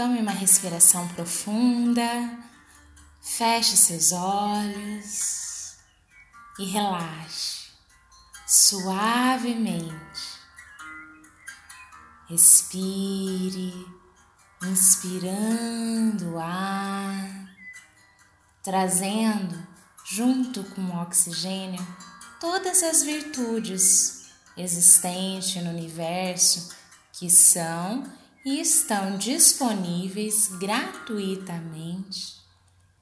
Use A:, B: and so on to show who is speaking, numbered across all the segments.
A: Tome uma respiração profunda, feche seus olhos. E relaxe. Suavemente. Respire, inspirando o ar, trazendo junto com o oxigênio todas as virtudes existentes no universo que são e estão disponíveis gratuitamente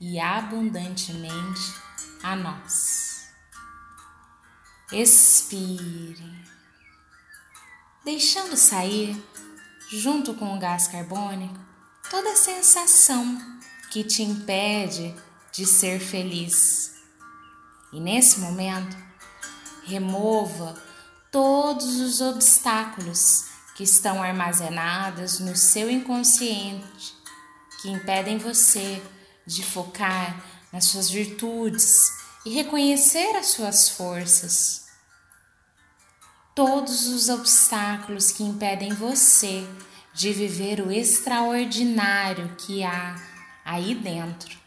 A: e abundantemente a nós. Expire deixando sair, junto com o gás carbônico, toda a sensação que te impede de ser feliz. E nesse momento, remova todos os obstáculos que estão armazenados no seu inconsciente, que impedem você de focar nas suas virtudes e reconhecer as suas forças todos os obstáculos que impedem você de viver o extraordinário que há aí dentro.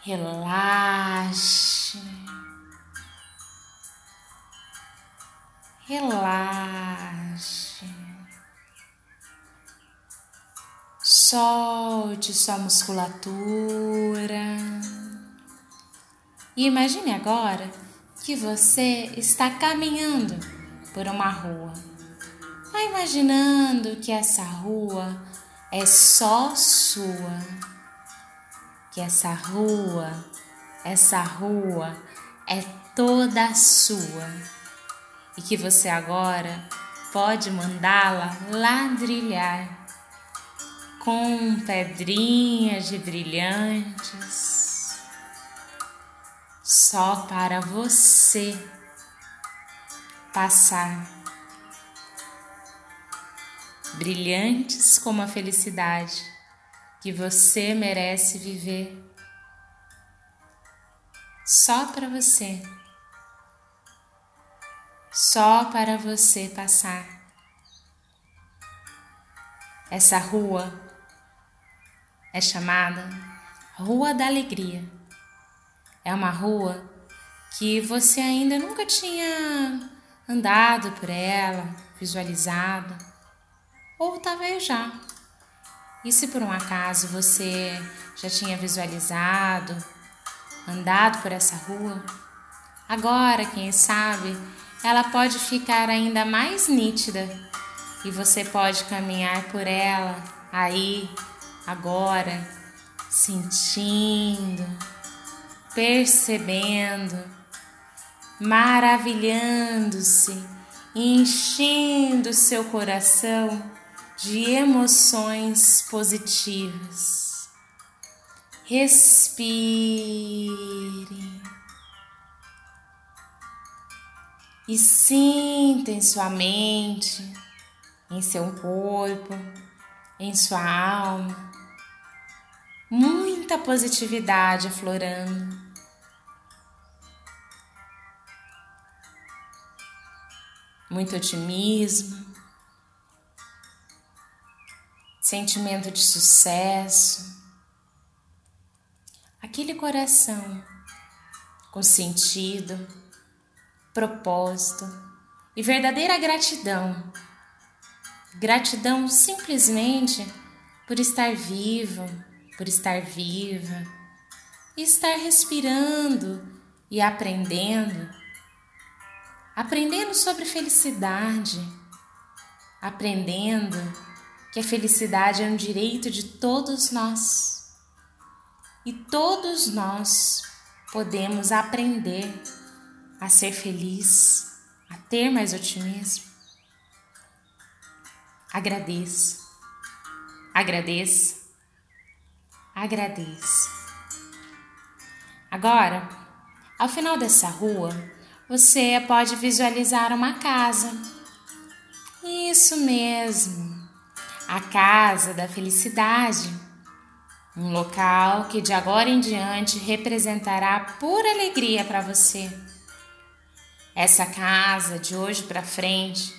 A: Relaxe. Relaxe. Solte sua musculatura. E imagine agora que você está caminhando por uma rua. Vai imaginando que essa rua é só sua. Que essa rua, essa rua é toda sua. E que você agora pode mandá-la ladrilhar com pedrinhas de brilhantes só para você passar. Brilhantes como a felicidade que você merece viver. Só para você. Só para você passar. Essa rua é chamada Rua da Alegria é uma rua que você ainda nunca tinha andado por ela, visualizado, ou talvez já. E se por um acaso você já tinha visualizado, andado por essa rua, agora, quem sabe, ela pode ficar ainda mais nítida e você pode caminhar por ela aí, agora, sentindo percebendo, maravilhando-se, enchendo seu coração de emoções positivas. Respire e sinta em sua mente, em seu corpo, em sua alma, muita positividade aflorando. muito otimismo, sentimento de sucesso, aquele coração com sentido, propósito e verdadeira gratidão. Gratidão simplesmente por estar vivo, por estar viva e estar respirando e aprendendo. Aprendendo sobre felicidade, aprendendo que a felicidade é um direito de todos nós. E todos nós podemos aprender a ser feliz, a ter mais otimismo. Agradeça, agradeça, agradeça. Agora, ao final dessa rua, você pode visualizar uma casa. Isso mesmo, a casa da felicidade. Um local que de agora em diante representará pura alegria para você. Essa casa de hoje para frente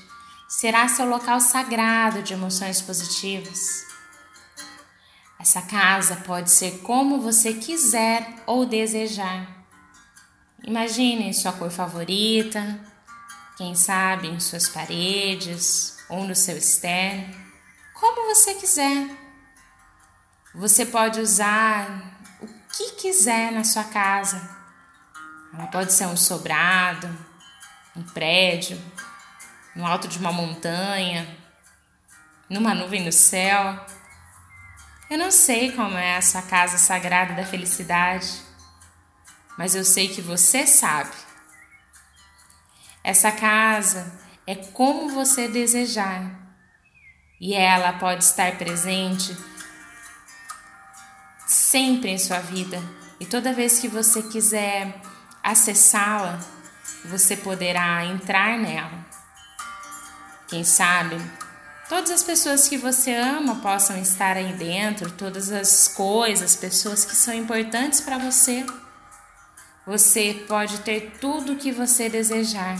A: será seu local sagrado de emoções positivas. Essa casa pode ser como você quiser ou desejar. Imagine sua cor favorita, quem sabe em suas paredes ou no seu externo, como você quiser. Você pode usar o que quiser na sua casa. Ela pode ser um sobrado, um prédio, no alto de uma montanha, numa nuvem no céu. Eu não sei como é essa casa sagrada da felicidade mas eu sei que você sabe. Essa casa é como você desejar e ela pode estar presente sempre em sua vida e toda vez que você quiser acessá-la, você poderá entrar nela. Quem sabe todas as pessoas que você ama possam estar aí dentro, todas as coisas, pessoas que são importantes para você. Você pode ter tudo o que você desejar.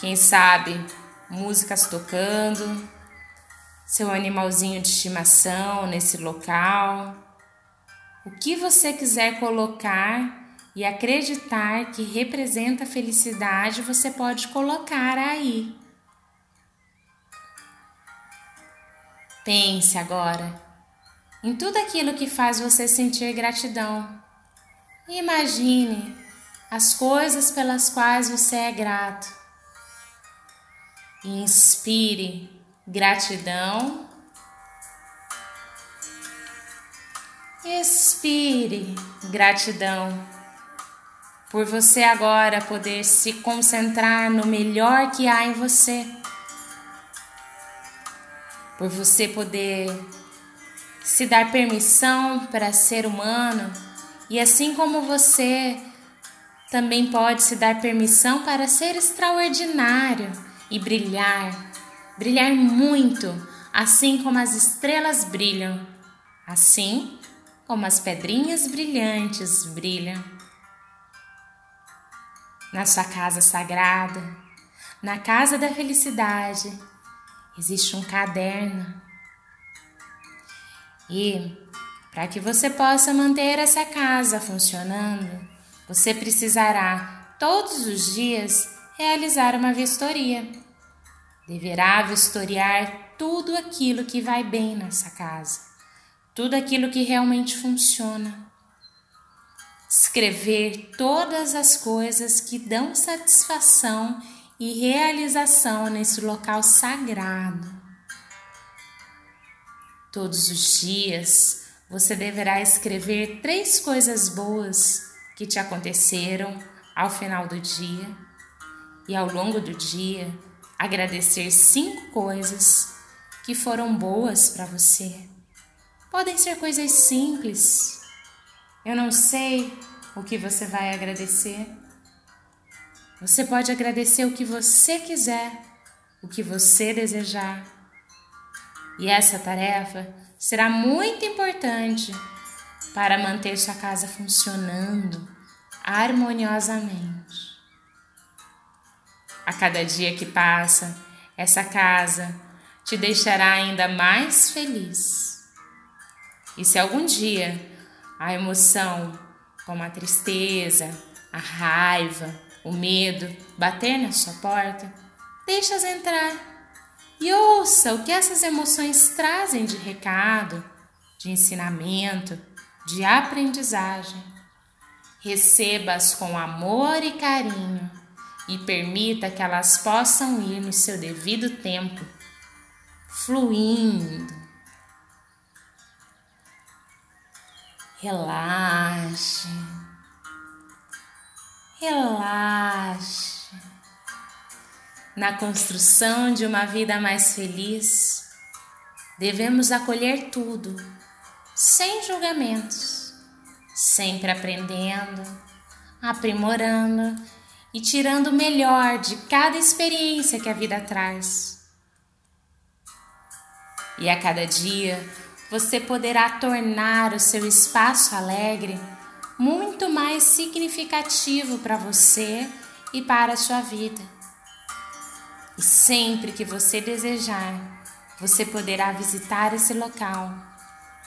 A: Quem sabe, músicas tocando, seu animalzinho de estimação nesse local. O que você quiser colocar e acreditar que representa felicidade, você pode colocar aí. Pense agora em tudo aquilo que faz você sentir gratidão. Imagine as coisas pelas quais você é grato. Inspire gratidão. Expire gratidão por você agora poder se concentrar no melhor que há em você. Por você poder se dar permissão para ser humano e assim como você também pode se dar permissão para ser extraordinário e brilhar, brilhar muito, assim como as estrelas brilham, assim como as pedrinhas brilhantes brilham. Na sua casa sagrada, na casa da felicidade, existe um caderno. E para que você possa manter essa casa funcionando, você precisará todos os dias realizar uma vistoria. Deverá vistoriar tudo aquilo que vai bem nessa casa, tudo aquilo que realmente funciona. Escrever todas as coisas que dão satisfação e realização nesse local sagrado. Todos os dias, você deverá escrever três coisas boas que te aconteceram ao final do dia e ao longo do dia agradecer cinco coisas que foram boas para você. Podem ser coisas simples. Eu não sei o que você vai agradecer. Você pode agradecer o que você quiser, o que você desejar. E essa tarefa será muito importante para manter sua casa funcionando harmoniosamente. A cada dia que passa, essa casa te deixará ainda mais feliz. E se algum dia a emoção, como a tristeza, a raiva, o medo bater na sua porta, deixa-as entrar e ouça o que essas emoções trazem de recado, de ensinamento, de aprendizagem. Receba-as com amor e carinho e permita que elas possam ir no seu devido tempo, fluindo. Relaxe, relaxe na construção de uma vida mais feliz, devemos acolher tudo, sem julgamentos, sempre aprendendo, aprimorando e tirando o melhor de cada experiência que a vida traz. E a cada dia você poderá tornar o seu espaço alegre muito mais significativo para você e para a sua vida. E sempre que você desejar, você poderá visitar esse local.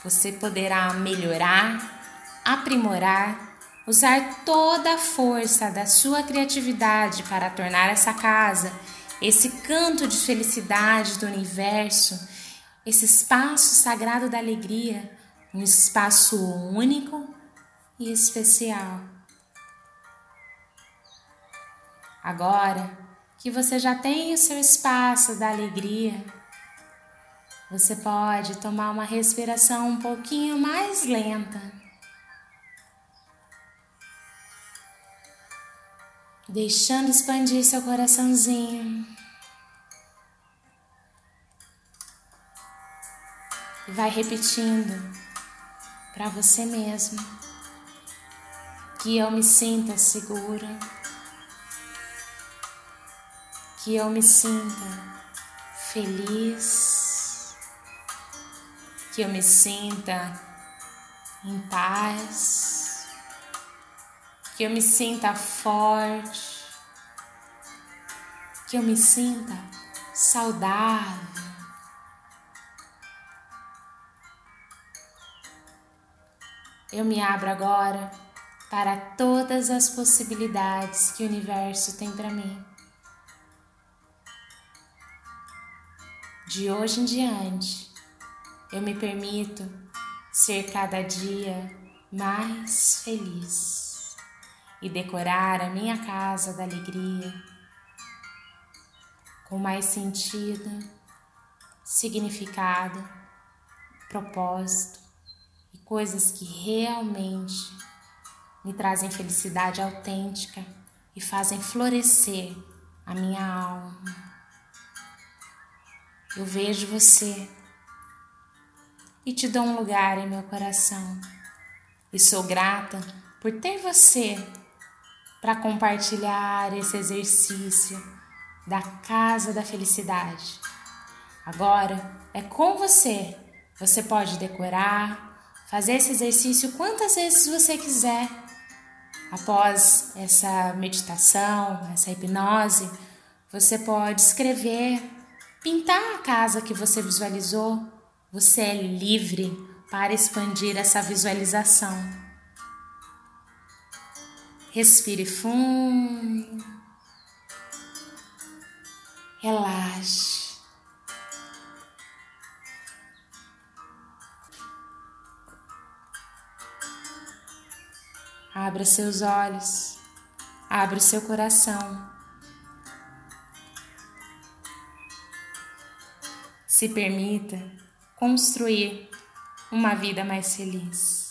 A: Você poderá melhorar, aprimorar usar toda a força da sua criatividade para tornar essa casa, esse canto de felicidade do universo, esse espaço sagrado da alegria, um espaço único e especial. Agora que você já tem o seu espaço da alegria, você pode tomar uma respiração um pouquinho mais lenta. deixando expandir seu coraçãozinho. Vai repetindo para você mesmo. Que eu me sinta segura, que eu me sinta feliz, que eu me sinta em paz. Que eu me sinta forte, que eu me sinta saudável. Eu me abro agora para todas as possibilidades que o universo tem para mim. De hoje em diante, eu me permito ser cada dia mais feliz e decorar a minha casa da alegria com mais sentido, significado, propósito coisas que realmente me trazem felicidade autêntica e fazem florescer a minha alma. Eu vejo você e te dou um lugar em meu coração. E sou grata por ter você para compartilhar esse exercício da casa da felicidade. Agora é com você. Você pode decorar, fazer esse exercício quantas vezes você quiser. Após essa meditação, essa hipnose, você pode escrever, pintar a casa que você visualizou. Você é livre para expandir essa visualização. Respire fundo. Relaxe. Abra seus olhos. Abra o seu coração. Se permita construir uma vida mais feliz.